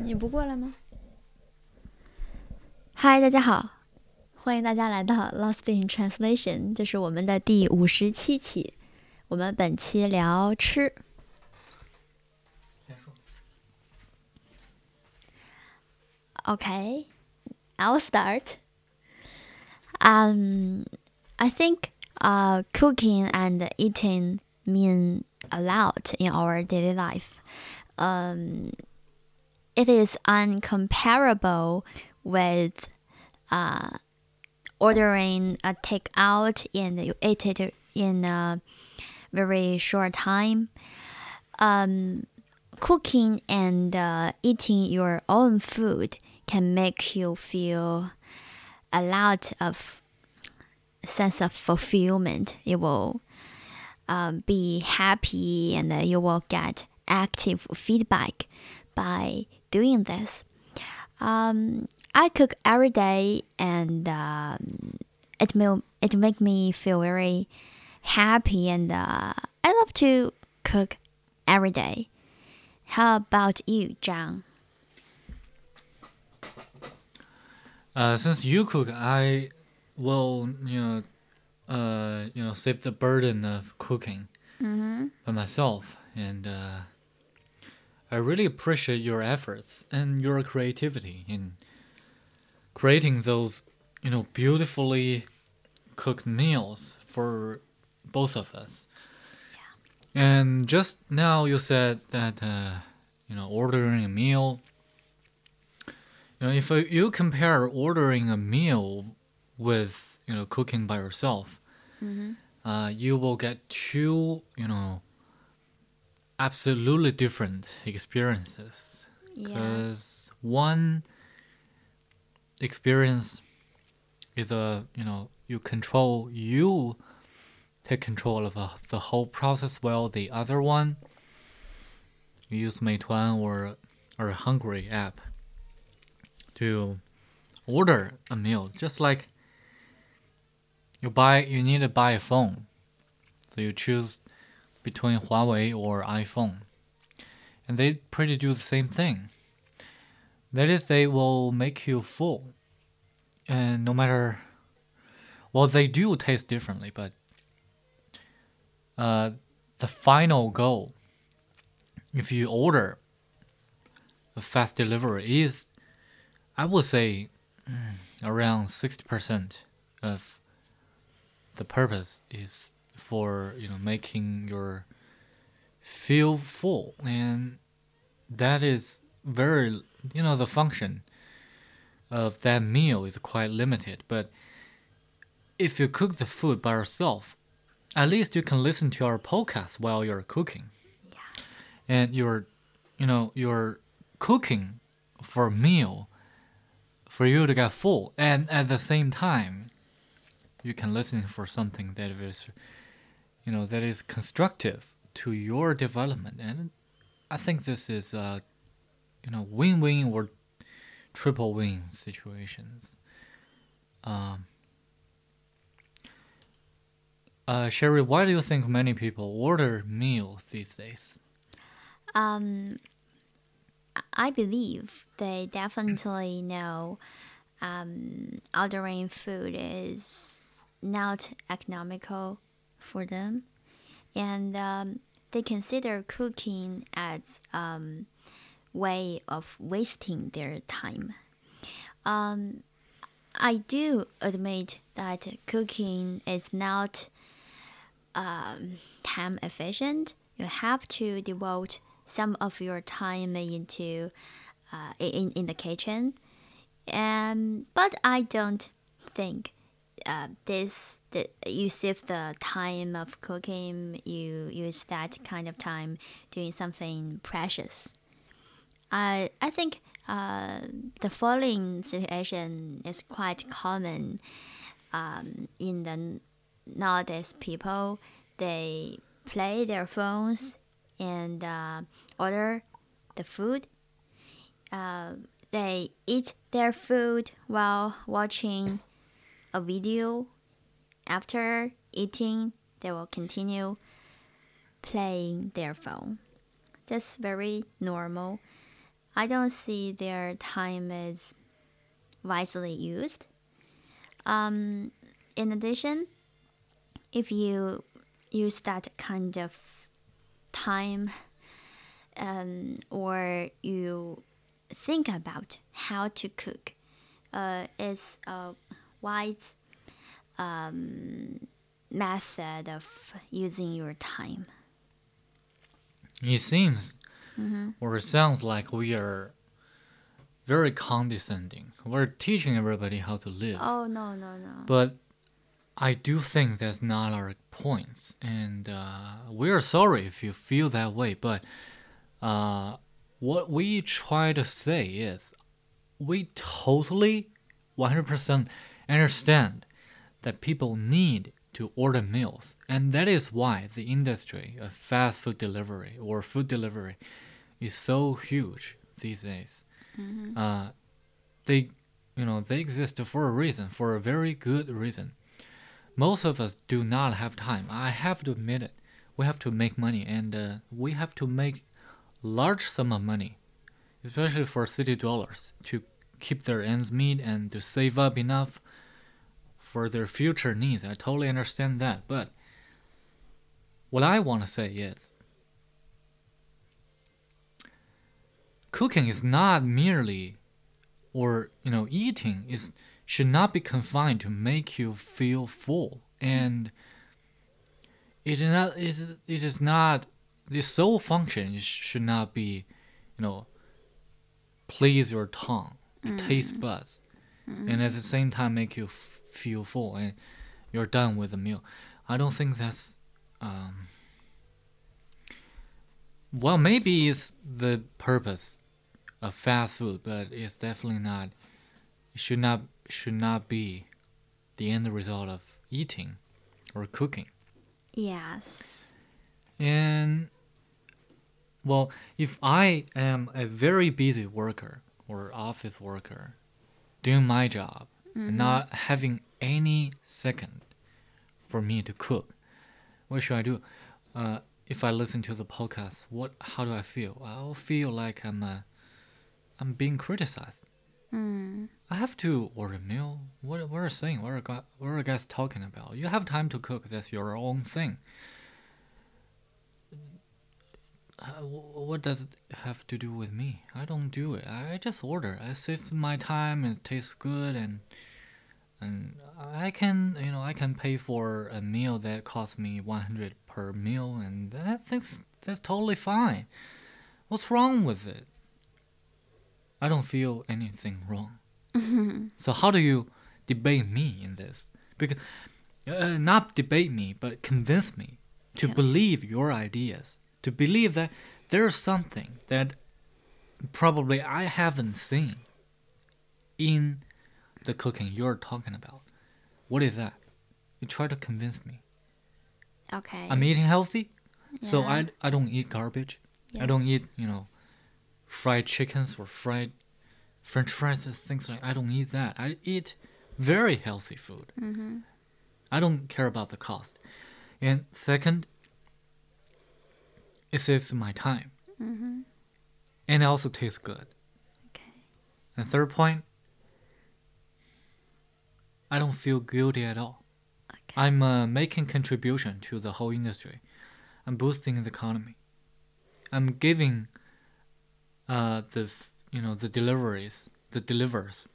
你不过来吗？嗨，大家好，欢迎大家来到 Lost in Translation，这是我们的第五十七期。我们本期聊吃。Okay, I'll start. Um, I think uh, cooking and eating mean a lot in our daily life. Um, it is uncomparable with uh, ordering a takeout and you eat it in a very short time. Um, cooking and uh, eating your own food can make you feel a lot of sense of fulfillment. You will um, be happy and you will get active feedback by doing this. Um, I cook every day, and um, it will it make me feel very happy, and uh, I love to cook every day. How about you, Zhang? Uh, since you cook, I will you know, uh, you know, save the burden of cooking Mm-hmm. by myself, and uh, I really appreciate your efforts and your creativity in creating those, you know, beautifully cooked meals for both of us. And just now you said that uh, you know ordering a meal. You know, if you compare ordering a meal with you know cooking by yourself, Mm-hmm. uh, you will get two you know absolutely different experiences. Yes. Because one experience is a you know you control you take control of uh, the whole process while the other one you use Meituan or or a Hungry app to order a meal just like you buy you need to buy a phone so you choose between Huawei or iPhone. And they pretty do the same thing. That is they will make you full. And no matter well they do taste differently but uh, the final goal if you order a fast delivery is i would say mm, around 60% of the purpose is for you know making your feel full. And that is very you know the function of that meal is quite limited. But if you cook the food by yourself at least you can listen to our podcast while you're cooking. Yeah. and you're you know you're cooking for a meal for you to get full. And at the same time you can listen for something that is you know that is constructive to your development. And i think this is uh you know win-win or triple win situations. Um uh, Sherry, why do you think many people order meals these days? Um, I believe they definitely know um, ordering food is not economical for them, and um, they consider cooking as um, way of wasting their time. Um, I do admit that cooking is not um, time efficient. You have to devote some of your time into uh, in in the kitchen, and but I don't think uh, this that you save the time of cooking. You use that kind of time doing something precious. I I think uh, the following situation is quite common um, in the nowadays people they play their phones and uh, order the food. Uh, they eat their food while watching a video. After eating, they will continue playing their phone. That's very normal. I don't see their time is wisely used. Um, in addition, if you use that kind of time um, or you think about how to cook, uh, it's a wise um, method of using your time. It seems Mm-hmm. or it sounds like we are very condescending. We're teaching everybody how to live. Oh no no no! But I do think that's not our points, and uh, we're sorry if you feel that way. But uh, what we try to say is, we totally, one hundred percent understand that people need to order meals, and that is why the industry of fast food delivery or food delivery is so huge these days. Uh, they, you know, they exist for a reason, for a very good reason. Most of us do not have time. I have to admit it. We have to make money, and uh, we have to make large sum of money, especially for city dwellers, to keep their ends meet and to save up enough for their future needs. I totally understand that, but what I want to say is cooking is not merely or you know eating is should not be confined to make you feel full. And it is not it is, it is not the sole function should not be you know please your tongue. Your mm. taste buds and at the same time make you f- feel full and you're done with the meal i don't think that's um well maybe it's the purpose of fast food but it's definitely not it should not should not be the end result of eating or cooking Yes. and well, if I am a very busy worker or office worker doing my job and not having any second for me to cook, what should I do? Uh, if I listen to the podcast, what how do I feel? I'll feel like I'm uh, I'm being criticized. Mm. I have to order a meal. What what are you saying? What are, what are you guys talking about? You have time to cook. That's your own thing. Uh, what does it have to do with me? I don't do it. I just order. I save my time. It tastes good, and and I can you know I can pay for a meal that costs me one hundred per meal, and that, that's that's totally fine. What's wrong with it? I don't feel anything wrong. So how do you debate me in this? Because uh, not debate me, but convince me to Yeah. believe your ideas, to believe that there's something that probably I haven't seen in the cooking you're talking about. What is that? You try to convince me. Okay. I'm eating healthy, so I I don't eat garbage. I don't eat you know fried chickens or fried French fries and things like. I don't eat that. I eat very healthy food. Mm-hmm. I don't care about the cost. And second, it saves my time, Mm-hmm. and it also tastes good. Okay. And third point, I don't feel guilty at all. Okay. I'm uh, making contribution to the whole industry. I'm boosting the economy. I'm giving uh, the f- you know the deliveries the delivers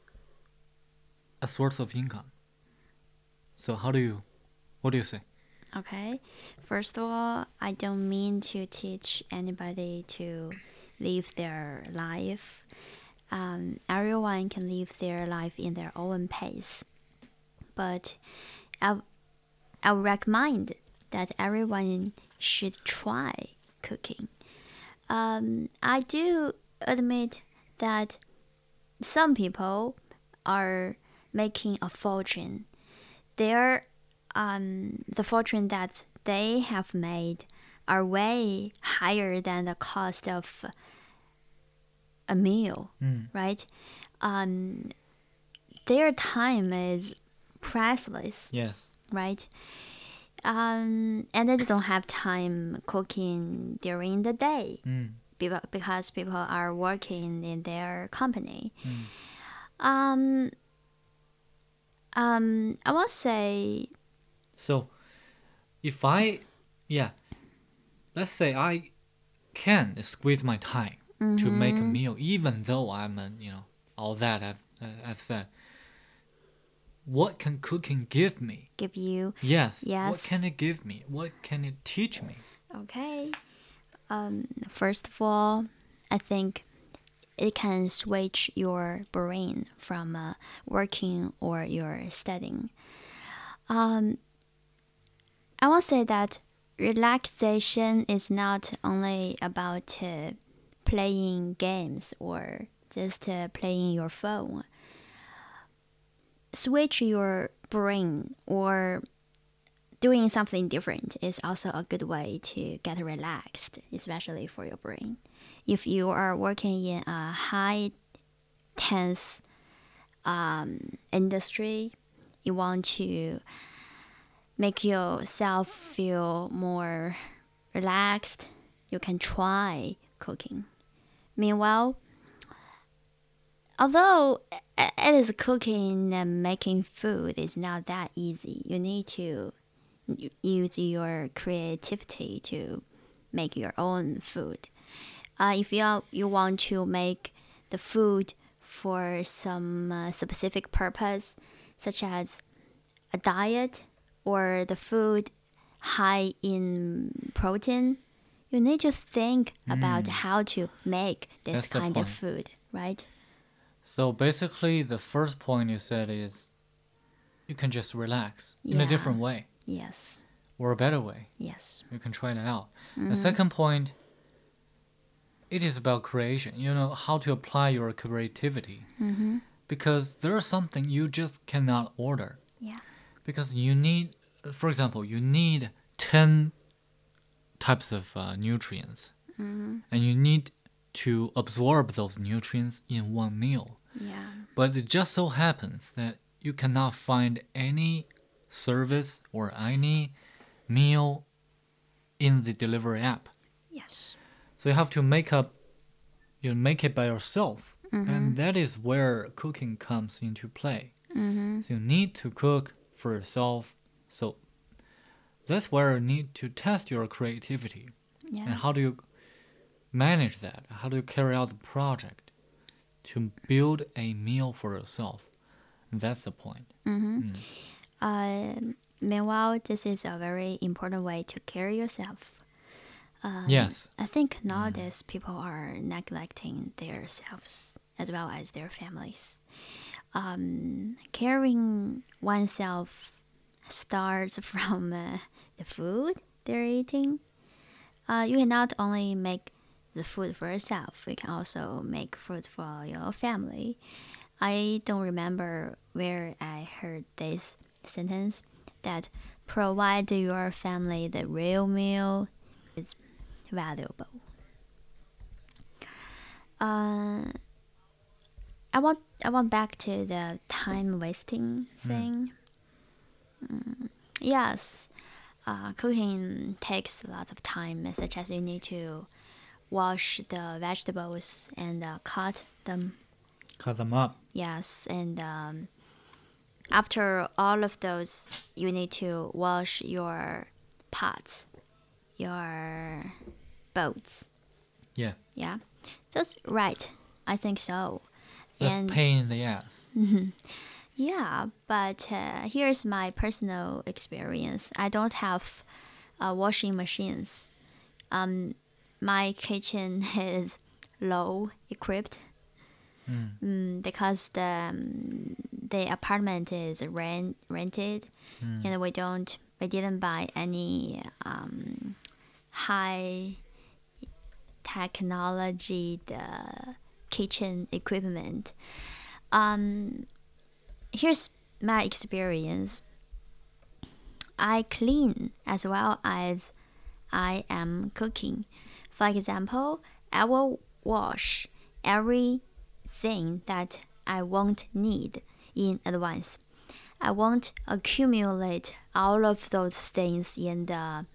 a source of income. So how do you what do you say? Okay. First of all, I don't mean to teach anybody to live their life. Um, everyone can live their life in their own pace. But I, I recommend that everyone should try cooking. Um, I do admit that some people are making a fortune. Their um, the fortune that they have made are way higher than the cost of a meal, Mm. right? Um, their time is priceless, Yes. right? Um, and they don't have time cooking during the day. Mm. because people are working in their company. Mm. Um, um, I will say So, if I, yeah, let's say I can squeeze my time to make a Mhm. meal, even though I'm, a, you know, all that I've, I've said. What can cooking give me? give you Yes. Yes. What can it give me? What can it teach me? Okay. Um, first of all, I think it can switch your brain from uh, working or your studying. Um, I will say that relaxation is not only about uh, playing games or just uh, playing your phone. Switch your brain or doing something different is also a good way to get relaxed, especially for your brain. If you are working in a high tense um, industry, you want to make yourself feel more relaxed, you can try cooking. Meanwhile, although it is cooking and making food is not that easy, you need to use your creativity to make your own food. Uh, if you are, you want to make the food for some uh, specific purpose, such as a diet or the food high in protein, you need to think about Mm. how to make this That's kind of food, right? So basically, the first point you said is you can just relax in a different way Yes, or a better way. yes. You can try it out. Mm-hmm. The second point, it is about creation. You know how to apply your creativity Mm-hmm. because there is something you just cannot order Yeah. Because you need, for example, you need ten types of uh, nutrients, Mm-hmm. and you need to absorb those nutrients in one meal. Yeah. But it just so happens that you cannot find any service or any meal in the delivery app. Yes. So you have to make up you make it by yourself. Mm-hmm. And that is where cooking comes into play. Mm-hmm. So you need to cook for yourself. So that's where you need to test your creativity. Yeah. And how do you manage that? How do you carry out the project to build a meal for yourself? That's the point. Mm-hmm. Mm. Uh, meanwhile, this is a very important way to carry yourself. Um, Yes. I think nowadays people are neglecting their selves as well as their families. Um, caring oneself starts from uh, the food they're eating. Uh, you can not only make the food for yourself, you can also make food for your family. I don't remember where I heard this sentence that provide your family the real meal is valuable. Uh, I want I want back to the time wasting thing. Mm, yes, uh, cooking takes lots of time, such as you need to wash the vegetables and uh, cut them Cut them up. Yes, and um, after all of those, you need to wash your pots, your boats. Yeah. Yeah, that's right. I think so. That's pain in the ass. yeah, but uh, here's my personal experience. I don't have uh, washing machines. Um, my kitchen is low equipped Mm. mm, because the um, the apartment is rent rented, Mm. and we don't we didn't buy any um, high technology the kitchen equipment. Um, here's my experience. I clean as well as I am cooking. For example, I will wash everything that I won't need in advance. I won't accumulate all of those things in the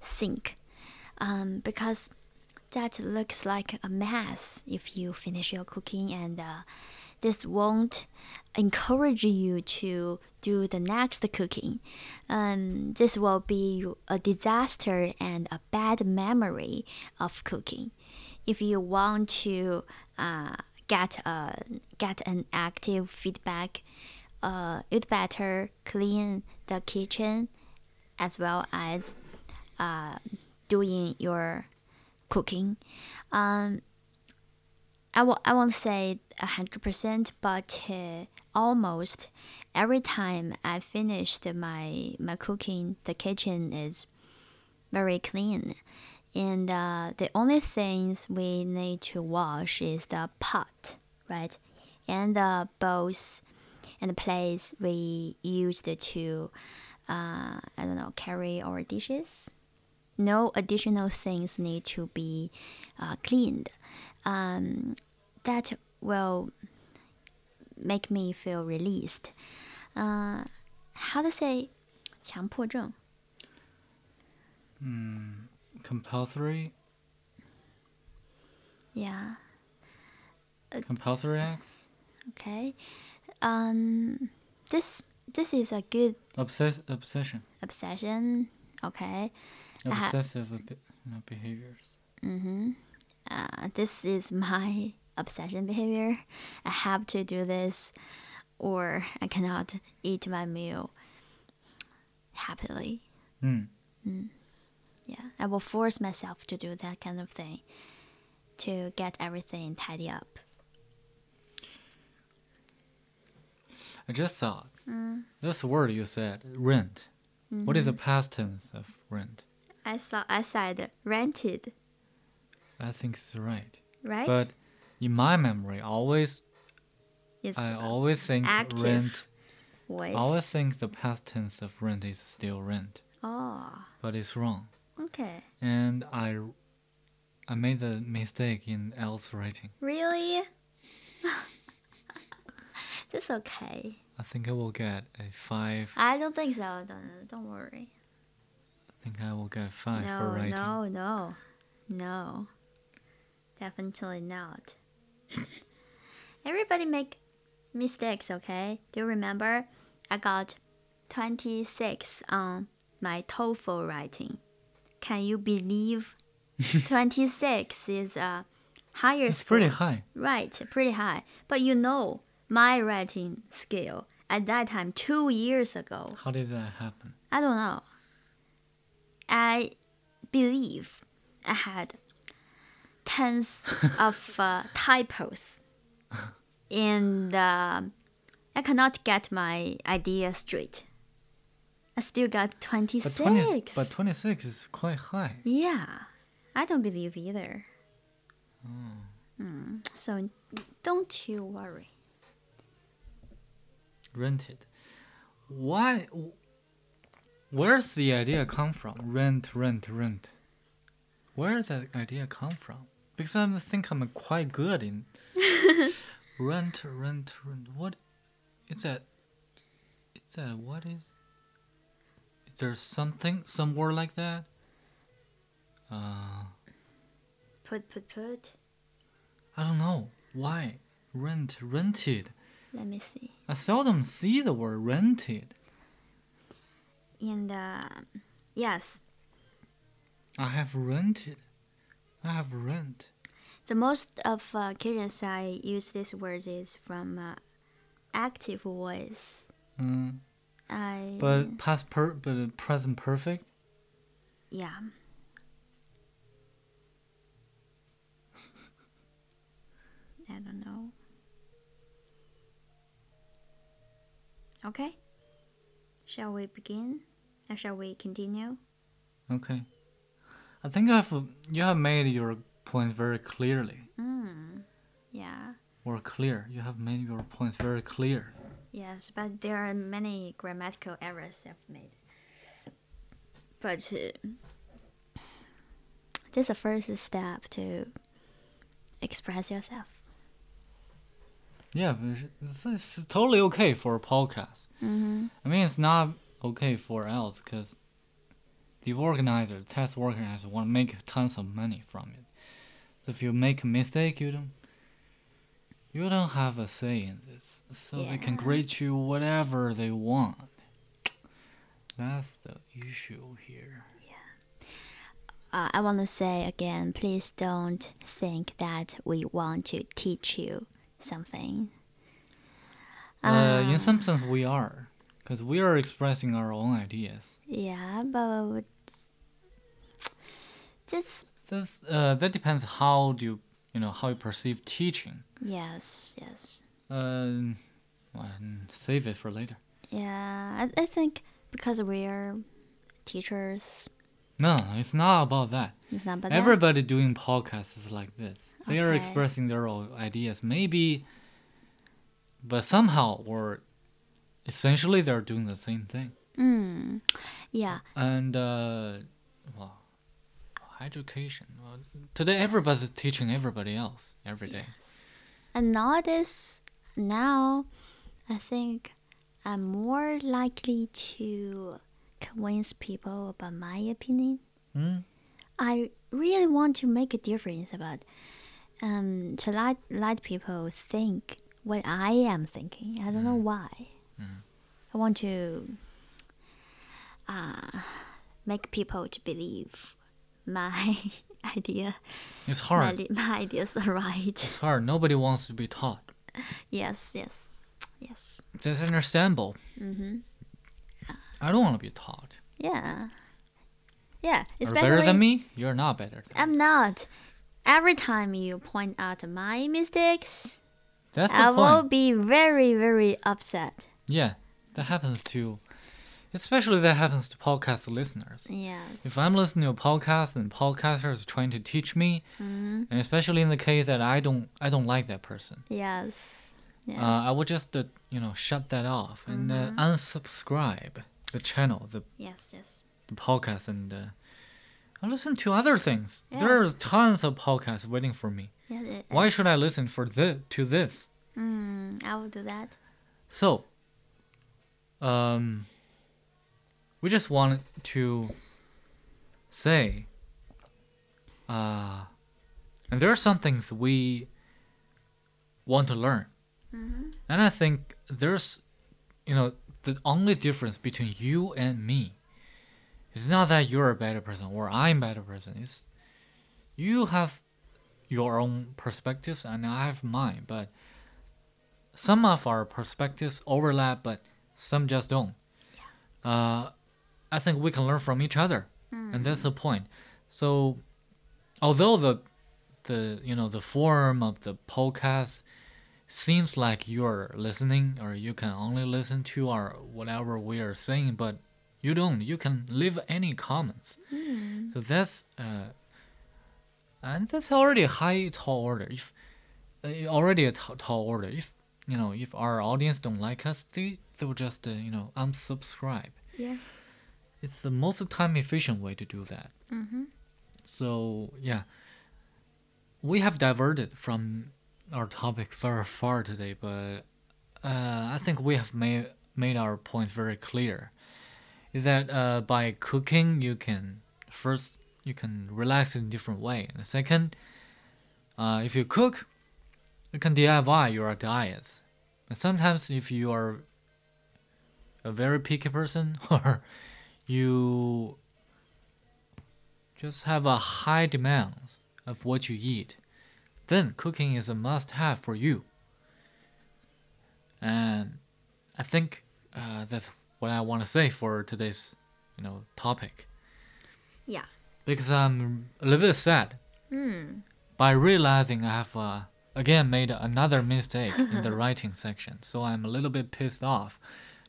sink um, because that looks like a mess if you finish your cooking and uh, this won't encourage you to do the next cooking. Um, this will be a disaster and a bad memory of cooking. If you want to uh, get a get an active feedback, uh, you'd better clean the kitchen as well as uh, doing your cooking. Um, I w- I won't say a hundred percent, but uh, almost every time I finished my my cooking, the kitchen is very clean, and uh, the only things we need to wash is the pot, right, and the bowls and the plates we used to, uh, I don't know, carry our dishes No additional things need to be uh, cleaned um, that will make me feel released. Uh, how to say 强迫症? Compulsory, Yeah. compulsory acts, Okay. Um, this this is a good obsess, obsession, obsession. Okay. Ha- obsessive know, behaviors. Mm-hmm. Uh, this is my obsession behavior. I have to do this, or I cannot eat my meal happily. Mm. Yeah, I will force myself to do that kind of thing to get everything tidy up. I just thought this word you said, rent. Hmm. What is the past tense of rent? I saw I said rented, I think it's right. right? But in my memory, always it's I always think active rent. voice. I always think the past tense of rent is still rent, Oh, but it's wrong. okay. And I, I made the mistake in IELTS writing. Really? That's okay. I think I will get a five. I don't think so. Don't don't worry. I think I will get five for No, writing. no, no, no. Definitely not. Everybody make mistakes, okay? Do you remember? I got 26 on my TOEFL writing. Can you believe 26 is a higher It's score? pretty high. Right, pretty high. But you know, my writing skill at that time, two years ago, How did that happen? I don't know. I believe I had tons of uh, typos, and uh, I cannot get my idea straight. I still got But 26. 20, but 26 is quite high. yeah, I don't believe either. Hmm, So don't you worry. Rented. Why? Where's the idea come from? Rent, rent, rent. Where does that idea come from? Because I think I'm quite good in rent, rent, rent. What? It's that? It's a what is? Is there something, somewhere like that? Uh, Put, put, put. I don't know. Why? Rent, rented. Let me see. I seldom see the word rented. And uh, yes, I have rented. I have rent. the most of uh, occasions I use these words is from uh, active voice. Mm. I But past per but present perfect. yeah. I don't know. Okay. Shall we begin? Or shall we continue? Okay. I think you have you have made your point very clearly. Mm. Yeah. Or clear. You have made your points very clear. Yes, but there are many grammatical errors I've made. But uh, this is the first step to express yourself. Yeah, it's, it's totally okay for a podcast. Mm-hmm. I mean, it's not okay for IELTS because the organizer, test organizer, want to make tons of money from it. So if you make a mistake, you don't you don't have a say in this. So they can grade you whatever they want. That's the issue here. Yeah. Uh, I want to say again, please don't think that we want to teach you something. Uh, in some sense, we are, because we are expressing our own ideas. Yeah, but just This, uh, that depends how do you, you know, how you perceive teaching. yes, yes. Uh, well, save it for later. Yeah, I, I think because we're teachers, No, it's not about that. it's not about Everybody doing podcasts is like this. They are expressing their own ideas, maybe, but somehow or essentially they're doing the same thing. Mm, yeah, And uh, well, education. Well, today everybody's teaching everybody else every day. Yes. and nowadays, now, I think I'm more likely to convince people about my opinion. Hmm? I really want to make a difference about um to let let people think what I am thinking. I don't know why. I want to uh make people to believe my idea It's hard. li- my ideas are right. It's hard. Nobody wants to be taught. yes, yes. Yes. That's understandable. Mhm. I don't want to be taught. Yeah. Yeah, especially. Are better than me? You're not better than I'm not. Every time you point out my mistakes, That's I will point. be very, very upset. Yeah, that happens to, especially that happens to podcast listeners. Yes. If I'm listening to a podcast and podcaster is trying to teach me, Mhm. and especially in the case that I don't, I don't like that person, Yes. Yes. uh, I would just, uh, you know, shut that off and uh, unsubscribe the channel, the, yes, yes. the podcast, and uh, I listen to other things. There are tons of podcasts waiting for me. Yeah, it- Why should I listen for the to this? Mm, I will do that. So, um, we just wanted to say, uh, and there are some things we want to learn, and I think there's, you know, the only difference between you and me is not that you're a better person or I'm a better person. It's you have your own perspectives and I have mine, but some of our perspectives overlap, but some just don't. Uh, I think we can learn from each other, and that's the point. So, although the the you know the form of the podcast seems like you're listening or you can only listen to our whatever we are saying, but you don't. You can leave any comments. So that's uh, and that's already a high tall order. If uh, already a t- tall order. If you know, if our audience don't like us, they they will just uh, you know unsubscribe. Yeah. It's the most time efficient way to do that. Mm-hmm. So yeah, we have diverted from our topic very far today, but uh, I think we have made made our points very clear. Is that uh, by cooking you can first you can relax in a different way, and second, uh, if you cook, you can DIY your diets. And sometimes if you are a very picky person or you just have a high demands of what you eat, then cooking is a must-have for you. And I think uh, that's what I want to say for today's, you know, topic. Yeah. Because I'm a little bit sad Mm. by realizing I have uh, again made another mistake in the writing section. So I'm a little bit pissed off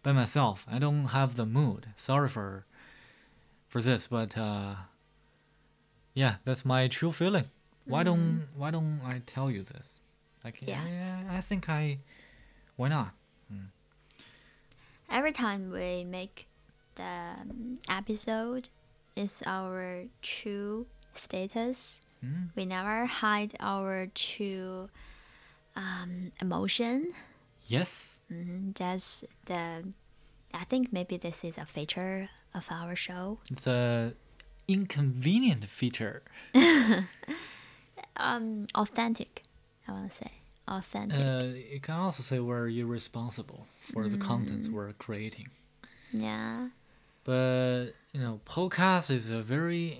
by myself. I don't have the mood. Sorry for for this, but uh, yeah, that's my true feeling. Why don't Why don't I tell you this? Like, Yes. I, I think I. Why not? Every time we make the um, episode, is our true status. Mm. We never hide our true um, emotion. Yes. hmm That's the. I think maybe this is a feature of our show. It's a inconvenient feature. um authentic. I want to say authentic. Uh, you can also say we're irresponsible for the contents Mm. we're creating. yeah. But you know, podcast is a very.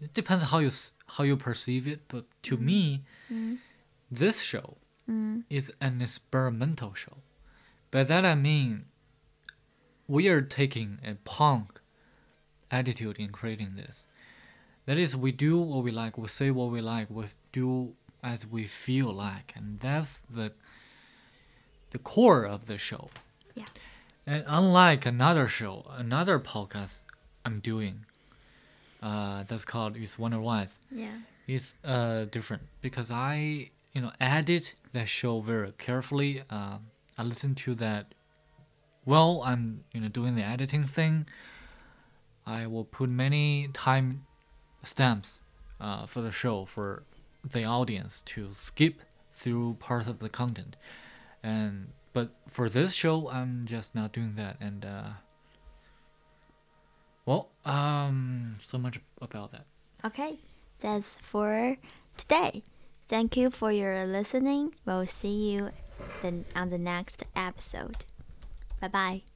It depends how you how you perceive it. But to me, Mm. this show Mm. is an experimental show. By that I mean, we are taking a punk attitude in creating this. That is, we do what we like, we say what we like, we do as we feel like, and that's the the core of the show. Yeah. And unlike another show, another podcast I'm doing, uh, that's called "Is Wonder Wise," Yeah. It's uh different because I you know edit that show very carefully. Um, I listen to that. Well, I'm you know doing the editing thing. I will put many time stamps uh, for the show for the audience to skip through parts of the content, and but for this show, I'm just not doing that. And uh, well, um, so much about that. Okay, that's for today. Thank you for your listening. We'll see you then on the next episode. Bye bye.